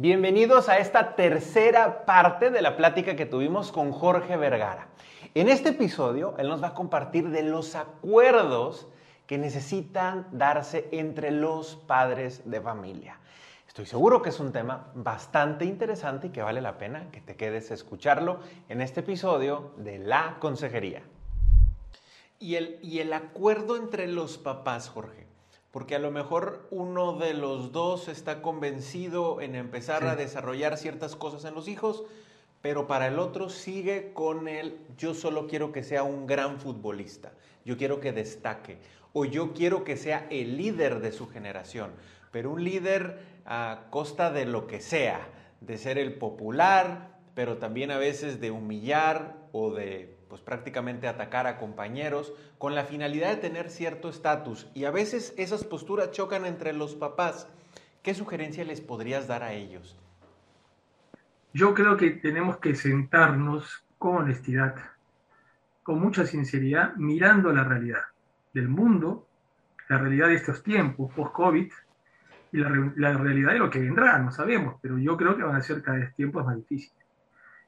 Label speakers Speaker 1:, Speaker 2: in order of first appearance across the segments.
Speaker 1: Bienvenidos a esta tercera parte de la plática que tuvimos con Jorge Vergara. En este episodio, él nos va a compartir de los acuerdos que necesitan darse entre los padres de familia. Estoy seguro que es un tema bastante interesante y que vale la pena que te quedes a escucharlo en este episodio de La Consejería. Y el, y el acuerdo entre los papás, Jorge porque a lo mejor uno de los dos está convencido en empezar a desarrollar ciertas cosas en los hijos, pero para el otro sigue con el yo solo quiero que sea un gran futbolista, yo quiero que destaque, o yo quiero que sea el líder de su generación, pero un líder a costa de lo que sea, de ser el popular, pero también a veces de humillar o de pues prácticamente atacar a compañeros con la finalidad de tener cierto estatus y a veces esas posturas chocan entre los papás. ¿Qué sugerencia les podrías dar a ellos?
Speaker 2: Yo creo que tenemos que sentarnos con honestidad, con mucha sinceridad, mirando la realidad del mundo, la realidad de estos tiempos, post-COVID, y la, la, realidad de lo que vendrá, no sabemos, pero yo creo que van a ser cada vez tiempos más difíciles,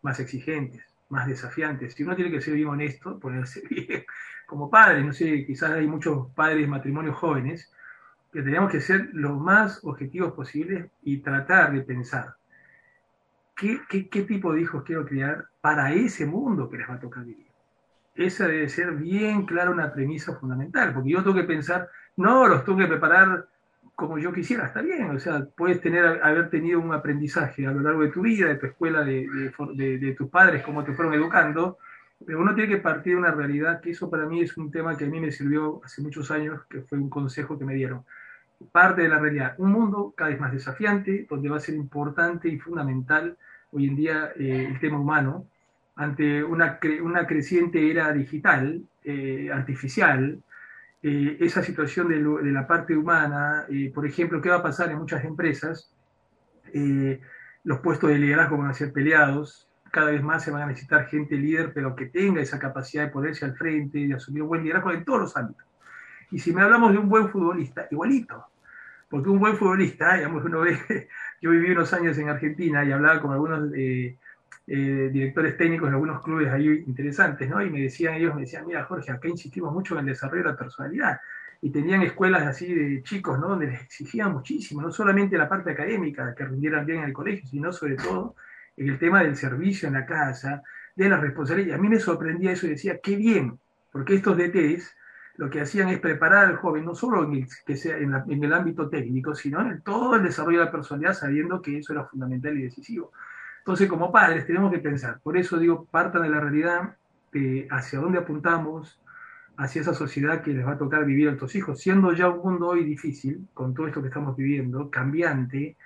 Speaker 2: más exigentes más desafiantes. Si uno tiene que ser bien honesto, ponerse bien como padre, no sé, quizás hay muchos padres matrimonios jóvenes, que tenemos que ser lo más objetivos posibles y tratar de pensar qué, qué, qué tipo de hijos quiero criar para ese mundo que les va a tocar vivir. Esa debe ser bien clara una premisa fundamental, porque yo tengo que pensar, no, los tengo que preparar como yo quisiera, está bien, o sea, puedes tener, haber tenido un aprendizaje a lo largo de tu vida, de tu escuela, de, de, tus padres, cómo te fueron educando, pero uno tiene que partir de una realidad, que eso para mí es un tema que a mí me sirvió hace muchos años, que fue un consejo que me dieron. Parte de la realidad, un mundo cada vez más desafiante, donde va a ser importante y fundamental hoy en día eh, el tema humano, ante una, una creciente era digital, eh, artificial, eh, esa situación de, la parte humana, eh, por ejemplo, ¿qué va a pasar en muchas empresas? Eh, los puestos de liderazgo van a ser peleados, cada vez más se van a necesitar gente líder, pero que tenga esa capacidad de ponerse al frente, de asumir un buen liderazgo en todos los ámbitos. Y si me hablamos de un buen futbolista, igualito, porque un buen futbolista, digamos, uno ve, yo viví unos años en Argentina y hablaba con algunos eh, directores técnicos de algunos clubes ahí interesantes, ¿no? Y me decían, ellos me decían, mira Jorge, acá insistimos mucho en el desarrollo de la personalidad. Y tenían escuelas así de chicos, ¿no? Donde les exigían muchísimo, no solamente la parte académica, que rindieran bien en el colegio, sino sobre todo en el tema del servicio en la casa, de la responsabilidad. A mí me sorprendía eso y decía, qué bien, porque estos DTs lo que hacían es preparar al joven, no solo en el ámbito técnico, sino en todo el desarrollo de la personalidad, sabiendo que eso era fundamental y decisivo. Entonces, como padres, tenemos que pensar. Por eso digo, partan de la realidad de hacia dónde apuntamos, hacia esa sociedad que les va a tocar vivir a nuestros hijos, siendo ya un mundo hoy difícil, con todo esto que estamos viviendo, cambiante,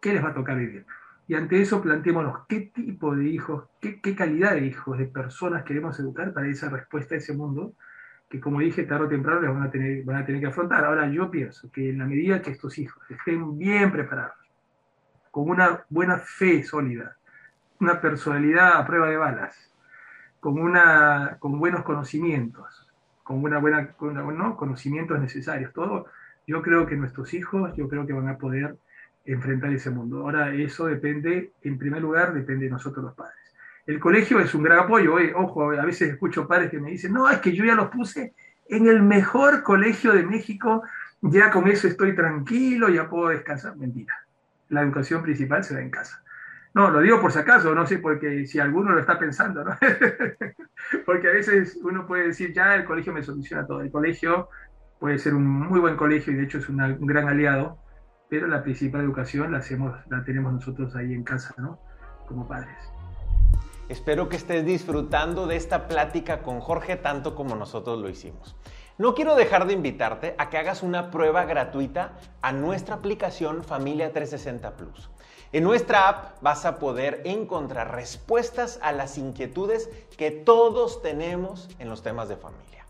Speaker 2: ¿qué les va a tocar vivir? Y ante eso planteémonos qué tipo de hijos, qué, qué calidad de hijos, de personas queremos educar para esa respuesta a ese mundo, que como dije, tarde o temprano les van a tener, van a tener que afrontar. Ahora yo pienso que en la medida que estos hijos estén bien preparados, con una buena fe sólida, una personalidad a prueba de balas, con, una, con buenos conocimientos, con una buena, con ¿no? conocimientos necesarios, todo, yo creo que nuestros hijos, yo creo que van a poder enfrentar ese mundo. Ahora, eso depende, en primer lugar, depende de nosotros los padres. El colegio es un gran apoyo. Eh, ojo, a veces escucho padres que me dicen, no, es que yo ya los puse en el mejor colegio de México, ya con eso estoy tranquilo, ya puedo descansar. Mentira. La educación principal se da en casa. No, lo digo por si acaso, no sé, porque si alguno lo está pensando, ¿no? porque a veces uno puede decir, ya el colegio me soluciona todo. El colegio puede ser un muy buen colegio y de hecho es un gran aliado, pero la principal educación la, hacemos, la tenemos nosotros ahí en casa, ¿no? Como padres.
Speaker 1: Espero que estés disfrutando de esta plática con Jorge tanto como nosotros lo hicimos. No quiero dejar de invitarte a que hagas una prueba gratuita a nuestra aplicación Familia 360 Plus. En nuestra app vas a poder encontrar respuestas a las inquietudes que todos tenemos en los temas de familia.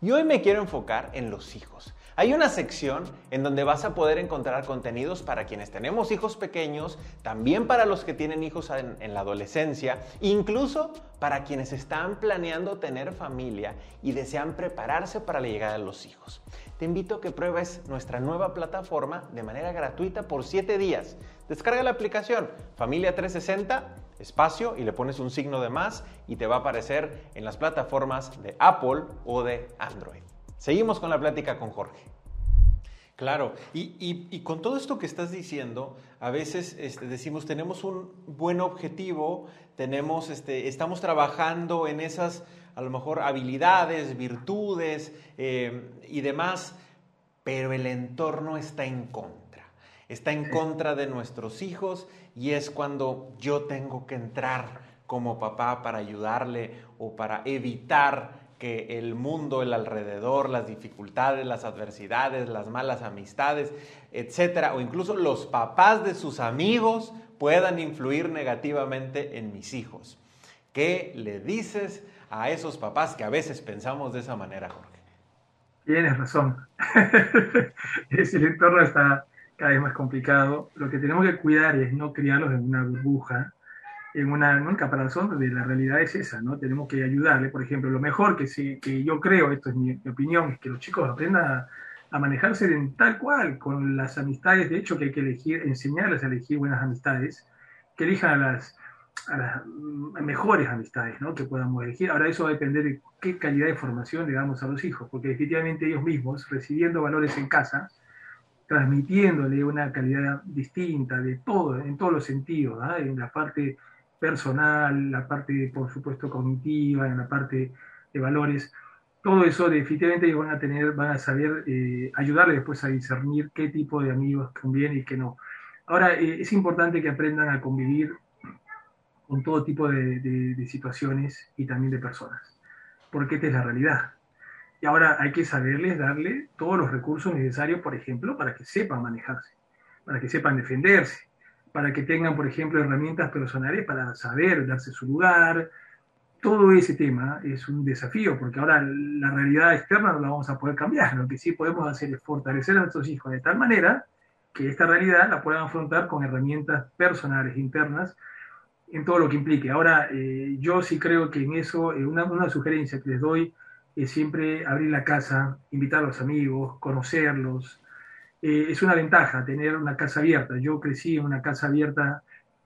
Speaker 1: Y hoy me quiero enfocar en los hijos. Hay una sección en donde vas a poder encontrar contenidos para quienes tenemos hijos pequeños, también para los que tienen hijos en, la adolescencia, incluso para quienes están planeando tener familia y desean prepararse para la llegada de los hijos. Te invito a que pruebes nuestra nueva plataforma de manera gratuita por 7 días Descarga la aplicación Familia 360, espacio y le pones un signo de más y te va a aparecer en las plataformas de Apple o de Android. Seguimos con la plática con Jorge.
Speaker 3: Claro, y, con todo esto que estás diciendo, a veces este, decimos, tenemos un buen objetivo, tenemos, este, estamos trabajando en esas, a lo mejor, habilidades, virtudes eh, y demás, pero el entorno está en contra. Está en contra de nuestros hijos y es cuando yo tengo que entrar como papá para ayudarle o para evitar que el mundo, el alrededor, las dificultades, las adversidades, las malas amistades, etcétera, o incluso los papás de sus amigos puedan influir negativamente en mis hijos. ¿Qué le dices a esos papás que a veces pensamos de esa manera, Jorge?
Speaker 2: Tienes razón. el entorno está cada vez más complicado. Lo que tenemos que cuidar es no criarlos en una burbuja, en una, ¿no? caparazón de la realidad es esa, ¿no? Tenemos que ayudarle, por ejemplo, lo mejor que, sí, que yo creo, esto es mi, opinión, es que los chicos aprendan a, manejarse en tal cual, con las amistades, de hecho que hay que elegir, enseñarles a elegir buenas amistades, que elijan a las, a las mejores amistades, ¿no? Que podamos elegir. Ahora eso va a depender de qué calidad de formación le damos a los hijos, porque definitivamente ellos mismos, recibiendo valores en casa, transmitiéndole una calidad distinta de todo, en todos los sentidos, ¿ah? en la parte personal, la parte, por supuesto, cognitiva, en la parte de valores. Todo eso definitivamente van a tener, van a saber eh, ayudarle después a discernir qué tipo de amigos conviene y qué no. Ahora, eh, es importante que aprendan a convivir con todo tipo de, de, situaciones y también de personas, porque esta es la realidad. Y ahora hay que saberles darle todos los recursos necesarios, por ejemplo, para que sepan manejarse, para que sepan defenderse, para que tengan, por ejemplo, herramientas personales para saber darse su lugar. Todo ese tema es un desafío, porque ahora la realidad externa no la vamos a poder cambiar. Lo que sí podemos hacer es fortalecer a nuestros hijos de tal manera que esta realidad la puedan afrontar con herramientas personales, internas, en todo lo que implique. Ahora, eh, yo sí creo que en eso, eh, una, una, sugerencia que les doy siempre abrir la casa, invitar a los amigos, conocerlos, eh, es una ventaja tener una casa abierta. Yo crecí en una casa abierta,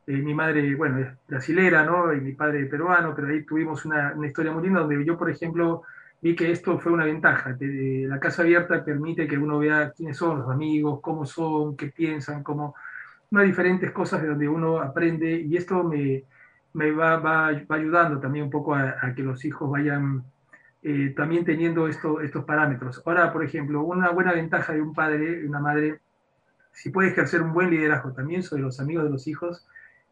Speaker 2: eh, mi madre, bueno, es brasilera, ¿no? Y mi padre peruano, pero ahí tuvimos una, una, historia muy linda donde yo, por ejemplo, vi que esto fue una ventaja. la casa abierta permite que uno vea quiénes son los amigos, cómo son, qué piensan, cómo... Unas diferentes cosas de donde uno aprende y esto me, me va, va, va ayudando también un poco a, a que los hijos vayan eh, también teniendo esto, estos parámetros. Ahora, por ejemplo, una buena ventaja de un padre, una madre, si puede ejercer un buen liderazgo también sobre los amigos de los hijos,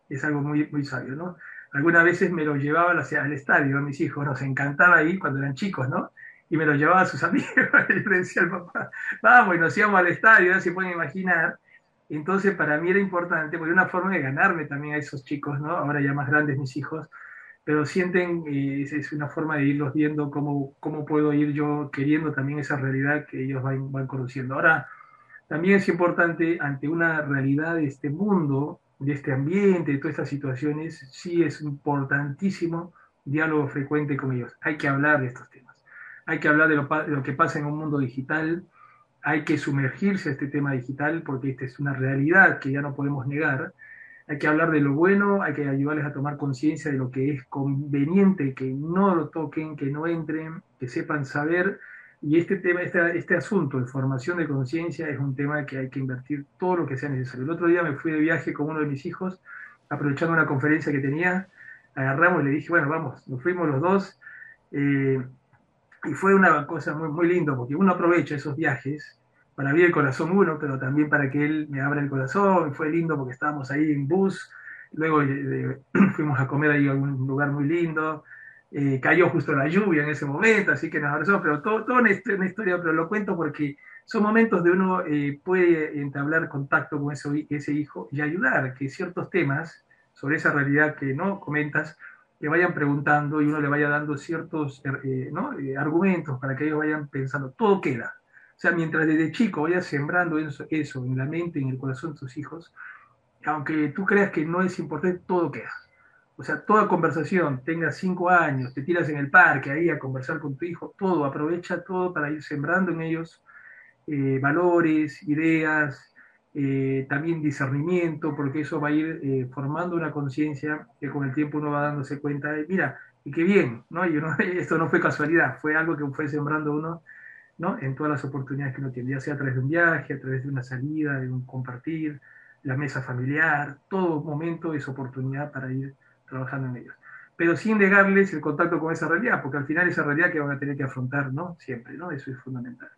Speaker 2: es algo muy, muy sabio, ¿no? Algunas veces me lo llevaba hacia el estadio a mis hijos, nos encantaba ahí cuando eran chicos, ¿no? Y me lo llevaba a sus amigos, y le decía al papá, vamos, y nos íbamos al estadio, ¿no? se pueden imaginar. Entonces, para mí era importante, porque una forma de ganarme también a esos chicos, ¿no? Ahora ya más grandes mis hijos, pero sienten, eh, es, una forma de irlos viendo cómo, cómo puedo ir yo queriendo también esa realidad que ellos van, van conociendo. Ahora, también es importante ante una realidad de este mundo, de este ambiente, de todas estas situaciones, sí es importantísimo diálogo frecuente con ellos. Hay que hablar de estos temas. Hay que hablar de lo, de lo, que pasa en un mundo digital. Hay que sumergirse a este tema digital porque esta es una realidad que ya no podemos negar hay que hablar de lo bueno, hay que ayudarles a tomar conciencia de lo que es conveniente, que no lo toquen, que no entren, que sepan saber. Y este tema, este, este asunto de formación de conciencia es un tema que hay que invertir todo lo que sea necesario. El otro día me fui de viaje con uno de mis hijos, aprovechando una conferencia que tenía, agarramos y le dije, bueno, vamos, nos fuimos los dos. Eh, y fue una cosa muy, muy linda, porque uno aprovecha esos viajes para abrir el corazón uno, pero también para que él me abra el corazón. Fue lindo porque estábamos ahí en bus, luego eh, fuimos a comer ahí a un lugar muy lindo. Eh, cayó justo la lluvia en ese momento, así que nos abrazó, pero todo, todo una, historia, pero lo cuento porque son momentos de uno eh, puede entablar contacto con ese, ese hijo y ayudar que ciertos temas sobre esa realidad que no comentas, le vayan preguntando y uno le vaya dando ciertos ¿no? argumentos para que ellos vayan pensando, todo queda, o sea, mientras desde chico vayas sembrando eso, en la mente, en el corazón de tus hijos, aunque tú creas que no es importante, todo queda. O sea, toda conversación, tengas cinco años, te tiras en el parque ahí a conversar con tu hijo, todo, aprovecha todo para ir sembrando en ellos eh, valores, ideas, eh, también discernimiento, porque eso va a ir eh, formando una conciencia que con el tiempo uno va dándose cuenta de, mira, y qué bien, ¿no? Y esto no fue casualidad, fue algo que fue sembrando uno, ¿no? En todas las oportunidades que uno tiene, ya sea a través de un viaje, a través de una salida, de un compartir, la mesa familiar, todo momento es oportunidad para ir trabajando en ellos. Pero sin negarles el contacto con esa realidad, porque al final esa realidad que van a tener que afrontar, ¿no? Siempre, ¿no? Eso es fundamental.